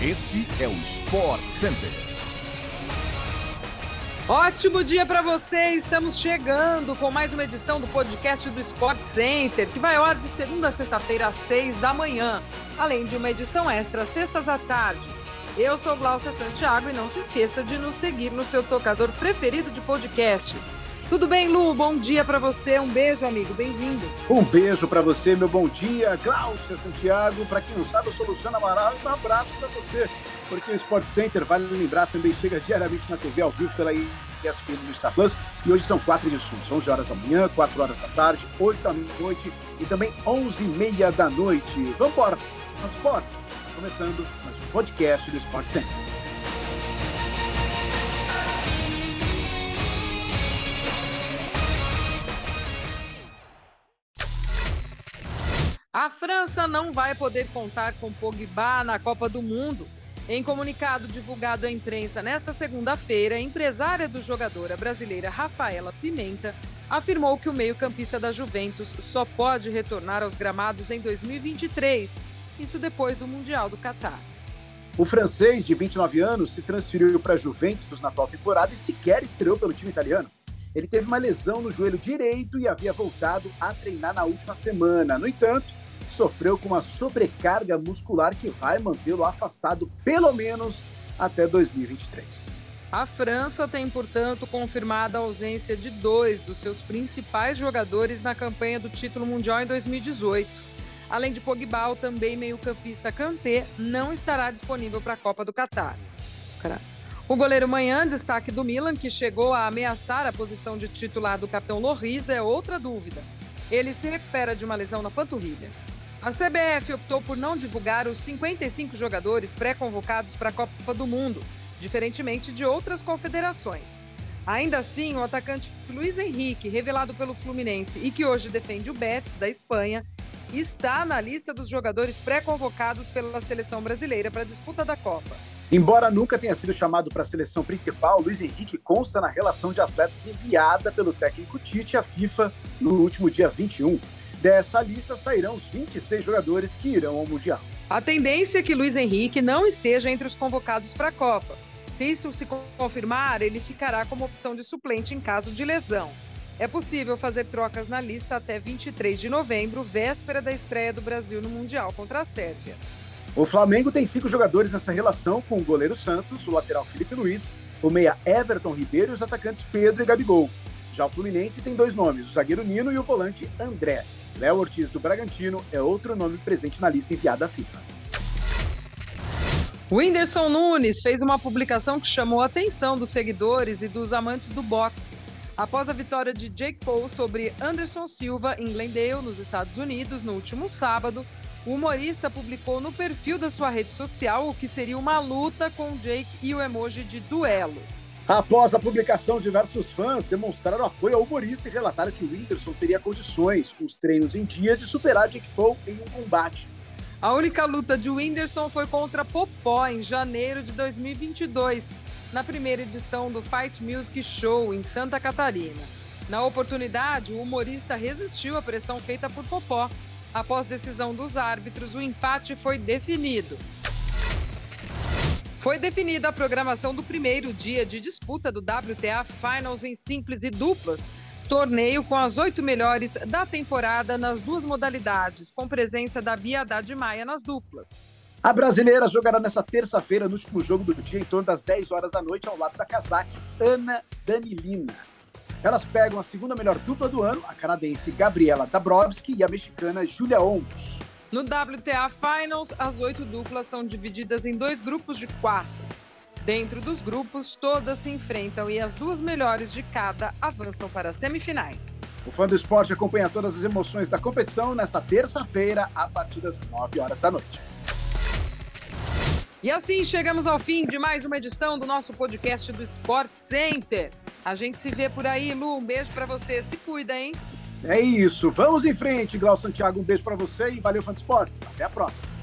Este é o Sport Center. Ótimo dia para você! Estamos chegando com mais uma edição do podcast do Sport Center, que vai ao ar de segunda a sexta-feira às seis da manhã, além de uma edição extra sextas à tarde. Eu sou Glaucia Santiago e não se esqueça de nos seguir no seu tocador preferido de podcasts. Tudo bem, Lu? Bom dia para você. Um beijo, amigo. Bem-vindo. Um beijo para você, meu bom dia. Glaucia Santiago, para quem não sabe, eu sou Luciano Amaral um abraço para você. Porque o Sport Center, vale lembrar, também chega diariamente na TV ao vivo pela ESPN no Star Plus. E hoje são quatro edições: 11 horas da manhã, 4 horas da tarde, 8 da noite e também 11 e meia da noite. Vamos embora. Nos esportes. Começando mais um podcast do Sport Center. A França não vai poder contar com Pogba na Copa do Mundo. Em comunicado divulgado à imprensa nesta segunda-feira, a empresária do jogador, a brasileira Rafaela Pimenta, afirmou que o meio-campista da Juventus só pode retornar aos gramados em 2023, isso depois do Mundial do Catar. O francês, de 29 anos, se transferiu para a Juventus na temporada e sequer estreou pelo time italiano. Ele teve uma lesão no joelho direito e havia voltado a treinar na última semana. No entanto, sofreu com uma sobrecarga muscular que vai mantê-lo afastado pelo menos até 2023. A França tem, portanto, confirmado a ausência de dois dos seus principais jogadores na campanha do título mundial em 2018. Além de Pogba, também meio-campista Kanté não estará disponível para a Copa do Catar. O goleiro Manhã, destaque do Milan, que chegou a ameaçar a posição de titular do capitão Loris, é outra dúvida. Ele se recupera de uma lesão na panturrilha. A CBF optou por não divulgar os 55 jogadores pré-convocados para a Copa do Mundo, diferentemente de outras confederações. Ainda assim, o atacante Luiz Henrique, revelado pelo Fluminense e que hoje defende o Betis da Espanha, está na lista dos jogadores pré-convocados pela seleção brasileira para a disputa da Copa. Embora nunca tenha sido chamado para a seleção principal, Luiz Henrique consta na relação de atletas enviada pelo técnico Tite à FIFA no último dia 21. Dessa lista sairão os 26 jogadores que irão ao Mundial. A tendência é que Luiz Henrique não esteja entre os convocados para a Copa. Se isso se confirmar, ele ficará como opção de suplente em caso de lesão. É possível fazer trocas na lista até 23 de novembro, véspera da estreia do Brasil no Mundial contra a Sérvia. O Flamengo tem cinco jogadores nessa relação, com o goleiro Santos, o lateral Felipe Luiz, o meia Everton Ribeiro e os atacantes Pedro e Gabigol. Já o Fluminense tem dois nomes, o zagueiro Nino e o volante André. Léo Ortiz do Bragantino é outro nome presente na lista enviada à FIFA. O Whindersson Nunes fez uma publicação que chamou a atenção dos seguidores e dos amantes do boxe. Após a vitória de Jake Paul sobre Anderson Silva em Glendale, nos Estados Unidos, no último sábado, o humorista publicou no perfil da sua rede social o que seria uma luta com Jake e o emoji de duelo. Após a publicação, diversos fãs demonstraram apoio ao humorista e relataram que o Whindersson teria condições, com os treinos em dia, de superar Jake Paul em um combate. A única luta de Whindersson foi contra Popó em janeiro de 2022, na primeira edição do Fight Music Show em Santa Catarina. Na oportunidade, o humorista resistiu à pressão feita por Popó. Após decisão dos árbitros, o empate foi definido. Foi definida a programação do primeiro dia de disputa do WTA Finals em simples e duplas, torneio com as oito melhores da temporada nas duas modalidades, com presença da Bia Haddad Maia nas duplas. A brasileira jogará nessa terça-feira, no último jogo do dia, em torno das 10 horas da noite, ao lado da casaque Ana Danilina. Elas pegam a segunda melhor dupla do ano, a canadense Gabriela Dabrowski e a mexicana Julia Ongos. No WTA Finals, as oito duplas são divididas em dois grupos de quatro. Dentro dos grupos, todas se enfrentam e as duas melhores de cada avançam para as semifinais. O fã do esporte acompanha todas as emoções da competição nesta terça-feira, a partir das 9 horas da noite. E assim chegamos ao fim de mais uma edição do nosso podcast do Sport Center. A gente se vê por aí, Lu. Um beijo para você. Se cuida, hein? É isso. Vamos em frente, Glau Santiago. Um beijo para você e valeu, Fã Esportes. Até a próxima.